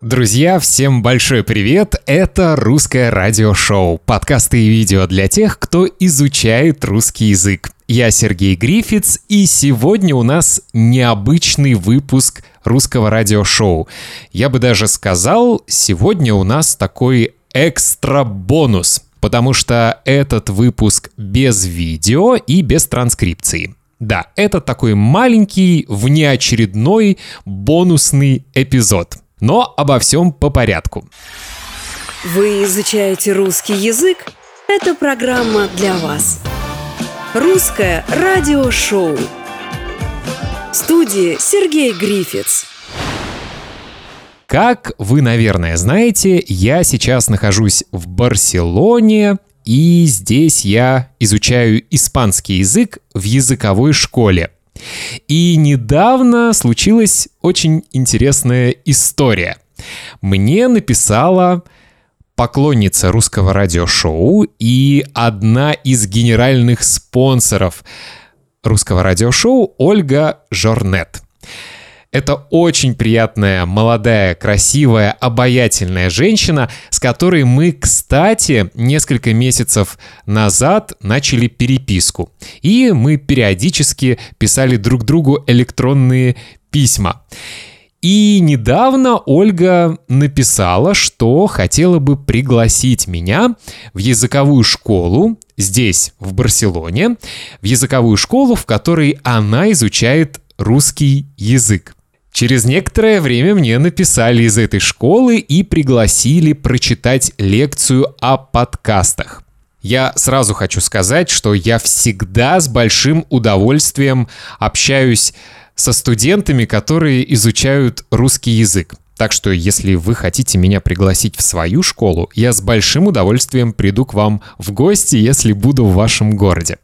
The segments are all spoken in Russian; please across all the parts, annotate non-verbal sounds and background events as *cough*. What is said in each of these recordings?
Друзья, всем большой привет! Это «Русское радиошоу», подкасты и видео для тех, кто изучает русский язык. Я Сергей Грифиц, и сегодня у нас необычный выпуск русского радиошоу. Я бы даже сказал, сегодня у нас такой экстра-бонус, потому что этот выпуск без видео и без транскрипции. Да, это такой маленький, внеочередной, бонусный эпизод – но обо всем по порядку. Вы изучаете русский язык? Это программа для вас. Русское радиошоу. В студии Сергей Грифиц. Как вы, наверное, знаете, я сейчас нахожусь в Барселоне, и здесь я изучаю испанский язык в языковой школе – и недавно случилась очень интересная история. Мне написала поклонница русского радиошоу и одна из генеральных спонсоров русского радиошоу Ольга Жорнет. Это очень приятная, молодая, красивая, обаятельная женщина, с которой мы, кстати, несколько месяцев назад начали переписку. И мы периодически писали друг другу электронные письма. И недавно Ольга написала, что хотела бы пригласить меня в языковую школу здесь, в Барселоне, в языковую школу, в которой она изучает русский язык. Через некоторое время мне написали из этой школы и пригласили прочитать лекцию о подкастах. Я сразу хочу сказать, что я всегда с большим удовольствием общаюсь со студентами, которые изучают русский язык. Так что, если вы хотите меня пригласить в свою школу, я с большим удовольствием приду к вам в гости, если буду в вашем городе.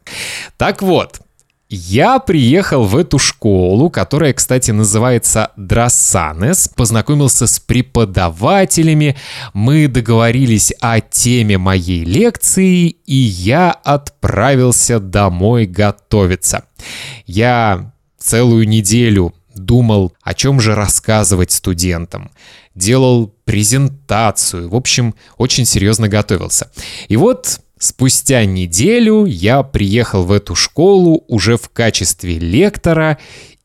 Так вот, я приехал в эту школу, которая, кстати, называется Драсанес, познакомился с преподавателями, мы договорились о теме моей лекции, и я отправился домой готовиться. Я целую неделю думал, о чем же рассказывать студентам. Делал презентацию, в общем, очень серьезно готовился. И вот Спустя неделю я приехал в эту школу уже в качестве лектора,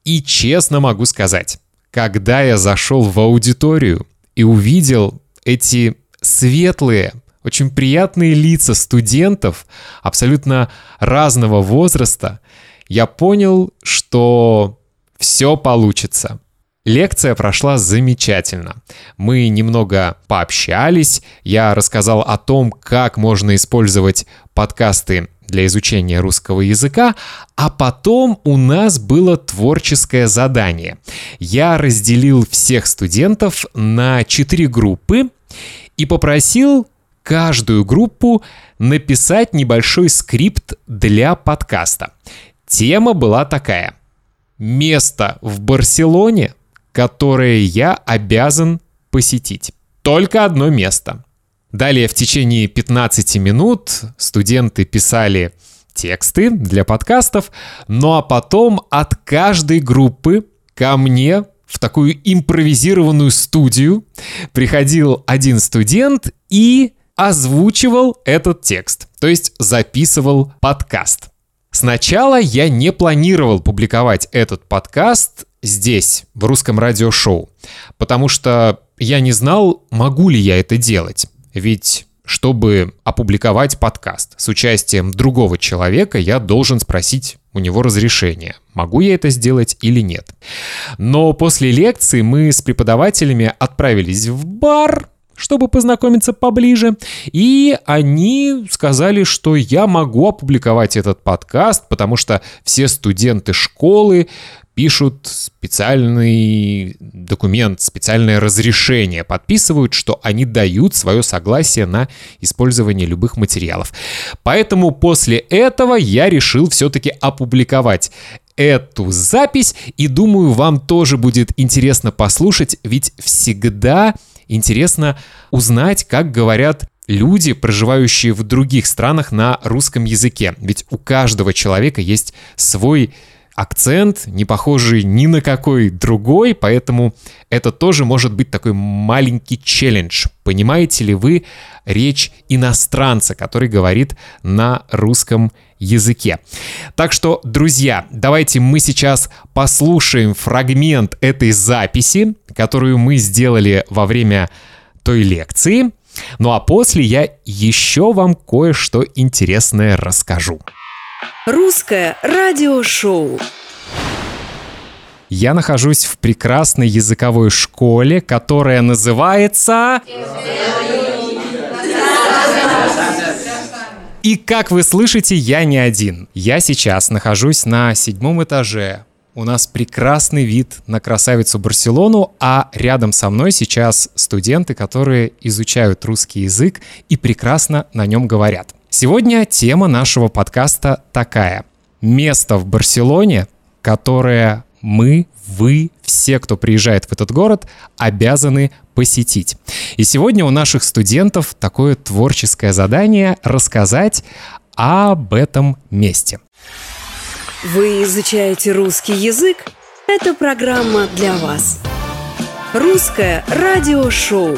и честно могу сказать, когда я зашел в аудиторию и увидел эти светлые, очень приятные лица студентов абсолютно разного возраста, я понял, что все получится. Лекция прошла замечательно. Мы немного пообщались, я рассказал о том, как можно использовать подкасты для изучения русского языка, а потом у нас было творческое задание. Я разделил всех студентов на четыре группы и попросил каждую группу написать небольшой скрипт для подкаста. Тема была такая. Место в Барселоне – которые я обязан посетить. Только одно место. Далее в течение 15 минут студенты писали тексты для подкастов, ну а потом от каждой группы ко мне в такую импровизированную студию приходил один студент и озвучивал этот текст, то есть записывал подкаст. Сначала я не планировал публиковать этот подкаст здесь, в русском радиошоу, потому что я не знал, могу ли я это делать. Ведь чтобы опубликовать подкаст с участием другого человека, я должен спросить у него разрешение, могу я это сделать или нет. Но после лекции мы с преподавателями отправились в бар, чтобы познакомиться поближе. И они сказали, что я могу опубликовать этот подкаст, потому что все студенты школы пишут специальный документ, специальное разрешение, подписывают, что они дают свое согласие на использование любых материалов. Поэтому после этого я решил все-таки опубликовать эту запись, и думаю, вам тоже будет интересно послушать, ведь всегда интересно узнать, как говорят люди, проживающие в других странах на русском языке. Ведь у каждого человека есть свой акцент, не похожий ни на какой другой, поэтому это тоже может быть такой маленький челлендж. Понимаете ли вы речь иностранца, который говорит на русском языке? Так что, друзья, давайте мы сейчас послушаем фрагмент этой записи, которую мы сделали во время той лекции. Ну а после я еще вам кое-что интересное расскажу. Русское радиошоу. Я нахожусь в прекрасной языковой школе, которая называется... И как вы слышите, я не один. Я сейчас нахожусь на седьмом этаже. У нас прекрасный вид на красавицу Барселону, а рядом со мной сейчас студенты, которые изучают русский язык и прекрасно на нем говорят. Сегодня тема нашего подкаста такая. Место в Барселоне, которое мы, вы, все, кто приезжает в этот город, обязаны посетить. И сегодня у наших студентов такое творческое задание рассказать об этом месте. Вы изучаете русский язык? Это программа для вас. Русское радиошоу.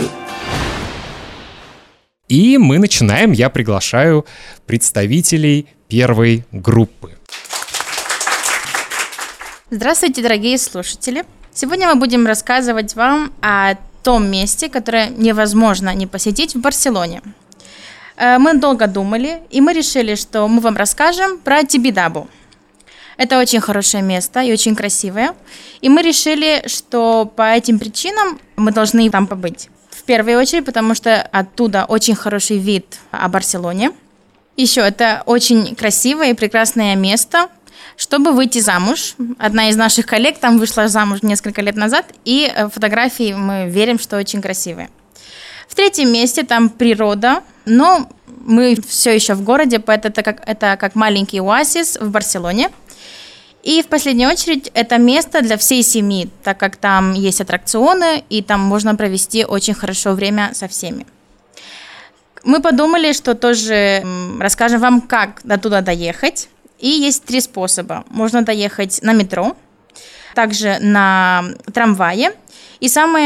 И мы начинаем. Я приглашаю представителей первой группы. Здравствуйте, дорогие слушатели! Сегодня мы будем рассказывать вам о том месте, которое невозможно не посетить в Барселоне. Э, мы долго думали, и мы решили, что мы вам расскажем про Тибидабу. Это очень хорошее место и очень красивое. И мы решили, что по этим причинам мы должны там побыть. В первую очередь, потому что оттуда очень хороший вид о Барселоне. Еще это очень красивое и прекрасное место, чтобы выйти замуж. Одна из наших коллег там вышла замуж несколько лет назад, и э, фотографии мы верим, что очень красивые. В третьем месте там природа, но мы все еще в городе, поэтому это как, это как маленький оазис в Барселоне – и в последнюю очередь это место для всей семьи, так как там есть аттракционы, и там можно провести очень хорошо время со всеми. Мы подумали, что тоже расскажем вам, как до туда доехать. И есть три способа. Можно доехать на метро, также на трамвае. И самый,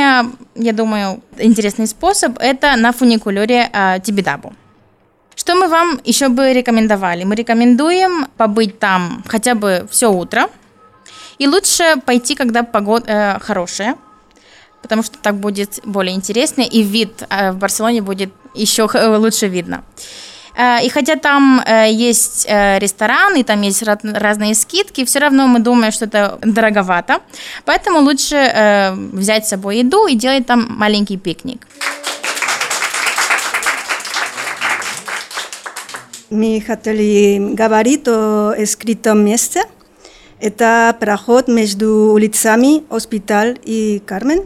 я думаю, интересный способ – это на фуникулере э, Тибидабу. Что мы вам еще бы рекомендовали? Мы рекомендуем побыть там хотя бы все утро. И лучше пойти, когда погода э, хорошая, потому что так будет более интересно, и вид э, в Барселоне будет еще лучше видно. Э, и хотя там э, есть э, ресторан, и там есть разные скидки, все равно мы думаем, что это дороговато. Поэтому лучше взять с собой еду и делать там маленький пикник. Mi хотели говорить о скрытом месте. Это проход между улицами Hospital и Кармен.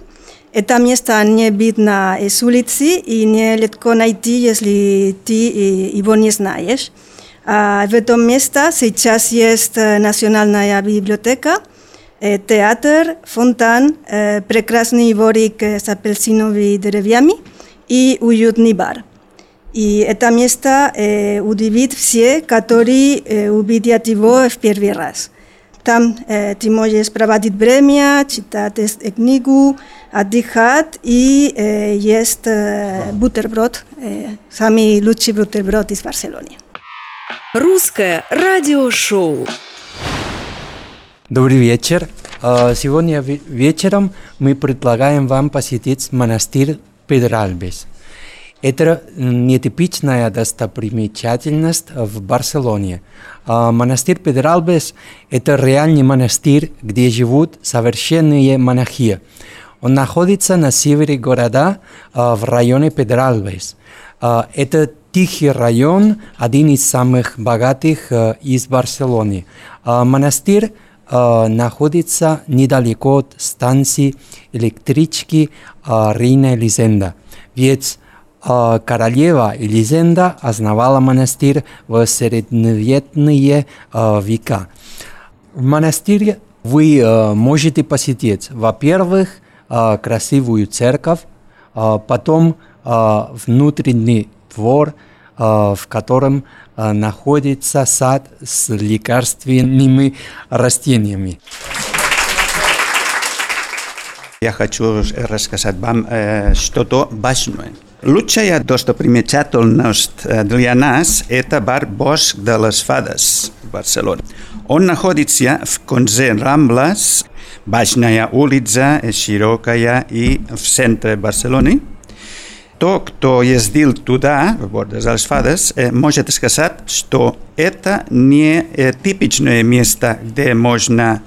Это места не видно с улицы и не легко найти, если ты его не знаешь. А в этом месте сейчас есть национальная библиотека, театр, фонтан, прекрасный дворик с апельсиновыми деревьями и уютный бар. И это место э, удивит все, которые э, увидят его в первый раз. Там э, ты можешь проводить время, читать книгу, отдыхать и э, есть э, бутерброд, э, самый лучший бутерброд из Барселоны. Русское радиошоу. Добрый вечер. Сегодня вечером мы предлагаем вам посетить монастырь Педральбес. Это нетипичная достопримечательность в Барселоне. Монастырь Педралбес – это реальный монастырь, где живут совершенные монахи. Он находится на севере города, в районе Педралбес. Это тихий район, один из самых богатых из Барселоны. Монастырь находится недалеко от станции электрички Рейна Лизенда. Ведь королева Елизенда основала монастырь в средневековые века. В монастыре вы можете посетить, во-первых, красивую церковь, потом внутренний двор, в котором э, находится сад с лекарственными растениями. Я хочу рассказать вам э, что-то важное. Лучшая достопримечательность для нас – это бар Боск de les Fades в Барселоне. Он находится в конце Рамблас, важная улица, широкая и в центре Барселоны – то, кто ездил туда, в Бордес Альсфадес, может сказать, что это не типичное место, где можно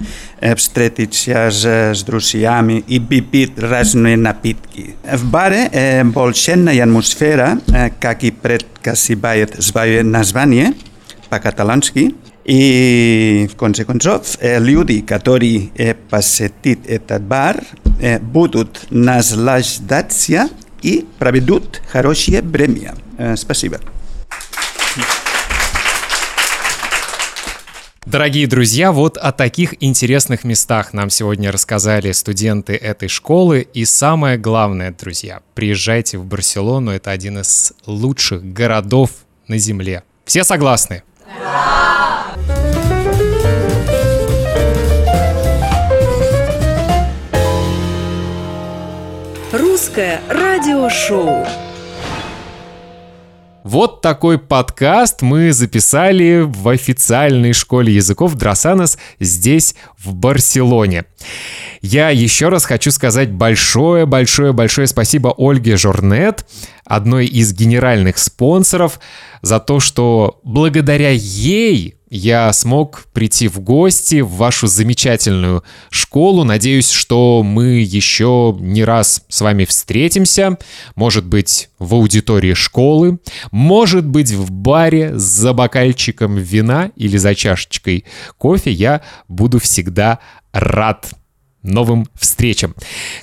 встретиться с, с друзьями и пить разные напитки. В баре волшебная атмосфера, как и предсказывает свое название по-каталански, и в конце концов, люди, которые посетят этот бар, будут наслаждаться и проведут хорошее время. Спасибо. Дорогие друзья, вот о таких интересных местах нам сегодня рассказали студенты этой школы. И самое главное, друзья, приезжайте в Барселону. Это один из лучших городов на Земле. Все согласны? Да! Русское радиошоу. Вот такой подкаст мы записали в официальной школе языков Дросанос здесь, в Барселоне. Я еще раз хочу сказать большое-большое-большое спасибо Ольге Жорнет, одной из генеральных спонсоров, за то, что благодаря ей я смог прийти в гости в вашу замечательную школу. Надеюсь, что мы еще не раз с вами встретимся. Может быть, в аудитории школы, может быть, в баре за бокальчиком вина или за чашечкой кофе. Я буду всегда рад новым встречам.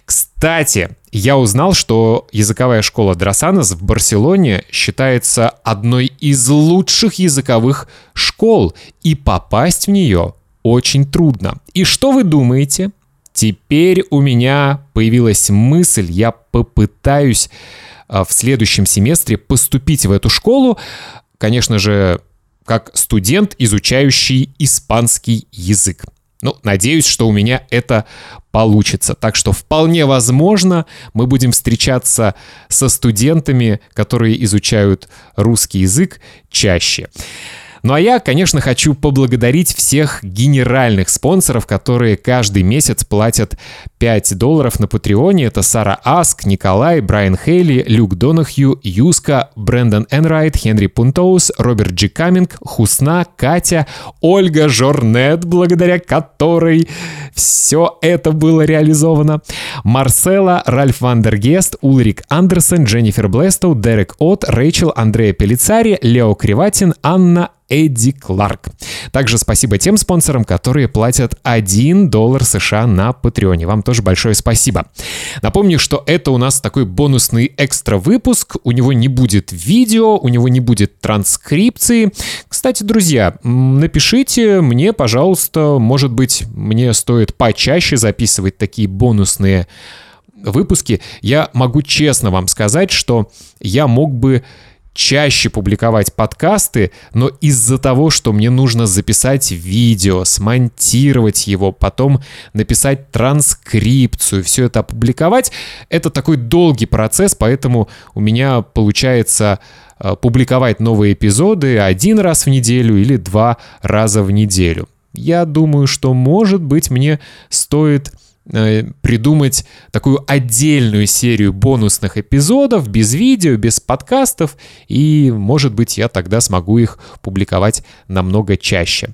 Кстати, я узнал, что языковая школа Дросанос в Барселоне считается одной из лучших языковых школ, и попасть в нее очень трудно. И что вы думаете? Теперь у меня появилась мысль, я попытаюсь а, в следующем семестре поступить в эту школу, конечно же, как студент, изучающий испанский язык. Ну, надеюсь, что у меня это получится. Так что вполне возможно, мы будем встречаться со студентами, которые изучают русский язык чаще. Ну а я, конечно, хочу поблагодарить всех генеральных спонсоров, которые каждый месяц платят 5 долларов на Патреоне. Это Сара Аск, Николай, Брайан Хейли, Люк Донахью, Юска, Брэндон Энрайт, Хенри Пунтоус, Роберт Джи Каминг, Хусна, Катя, Ольга Жорнет, благодаря которой все это было реализовано, Марсела, Ральф Вандергест, Улрик Андерсон, Дженнифер Блестоу, Дерек От, Рэйчел, Андрея Пелицари, Лео Криватин, Анна Эдди Кларк. Также спасибо тем спонсорам, которые платят 1 доллар США на Патреоне. Вам тоже большое спасибо. Напомню, что это у нас такой бонусный экстра выпуск. У него не будет видео, у него не будет транскрипции. Кстати, друзья, напишите мне, пожалуйста, может быть, мне стоит почаще записывать такие бонусные выпуски. Я могу честно вам сказать, что я мог бы чаще публиковать подкасты, но из-за того, что мне нужно записать видео, смонтировать его, потом написать транскрипцию, все это опубликовать, это такой долгий процесс, поэтому у меня получается э, публиковать новые эпизоды один раз в неделю или два раза в неделю. Я думаю, что, может быть, мне стоит придумать такую отдельную серию бонусных эпизодов без видео, без подкастов, и, может быть, я тогда смогу их публиковать намного чаще.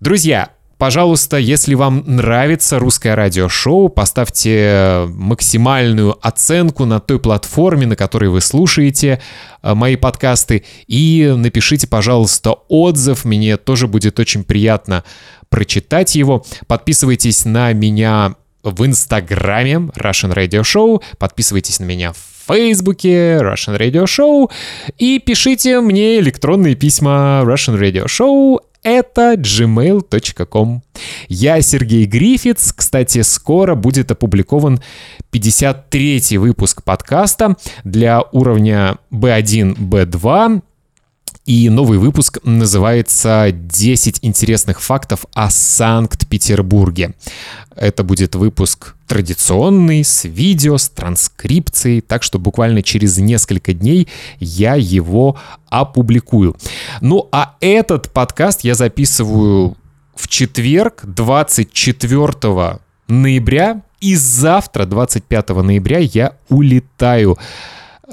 Друзья, Пожалуйста, если вам нравится русское радиошоу, поставьте максимальную оценку на той платформе, на которой вы слушаете э, мои подкасты, и напишите, пожалуйста, отзыв. Мне тоже будет очень приятно прочитать его. Подписывайтесь на меня в Инстаграме Russian Radio Show, подписывайтесь на меня в Фейсбуке Russian Radio Show и пишите мне электронные письма Russian Radio Show это gmail.com. Я Сергей Грифиц. Кстати, скоро будет опубликован 53-й выпуск подкаста для уровня B1, B2. И новый выпуск называется «10 интересных фактов о Санкт-Петербурге». Это будет выпуск традиционный, с видео, с транскрипцией, так что буквально через несколько дней я его опубликую. Ну а этот подкаст я записываю в четверг, 24 ноября, и завтра, 25 ноября, я улетаю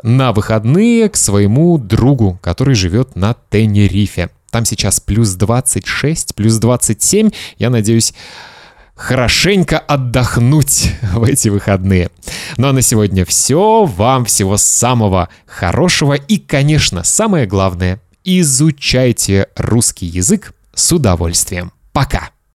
на выходные к своему другу, который живет на Тенерифе. Там сейчас плюс 26, плюс 27. Я надеюсь, хорошенько отдохнуть *laughs* в эти выходные. Ну а на сегодня все. Вам всего самого хорошего и, конечно, самое главное, изучайте русский язык с удовольствием. Пока!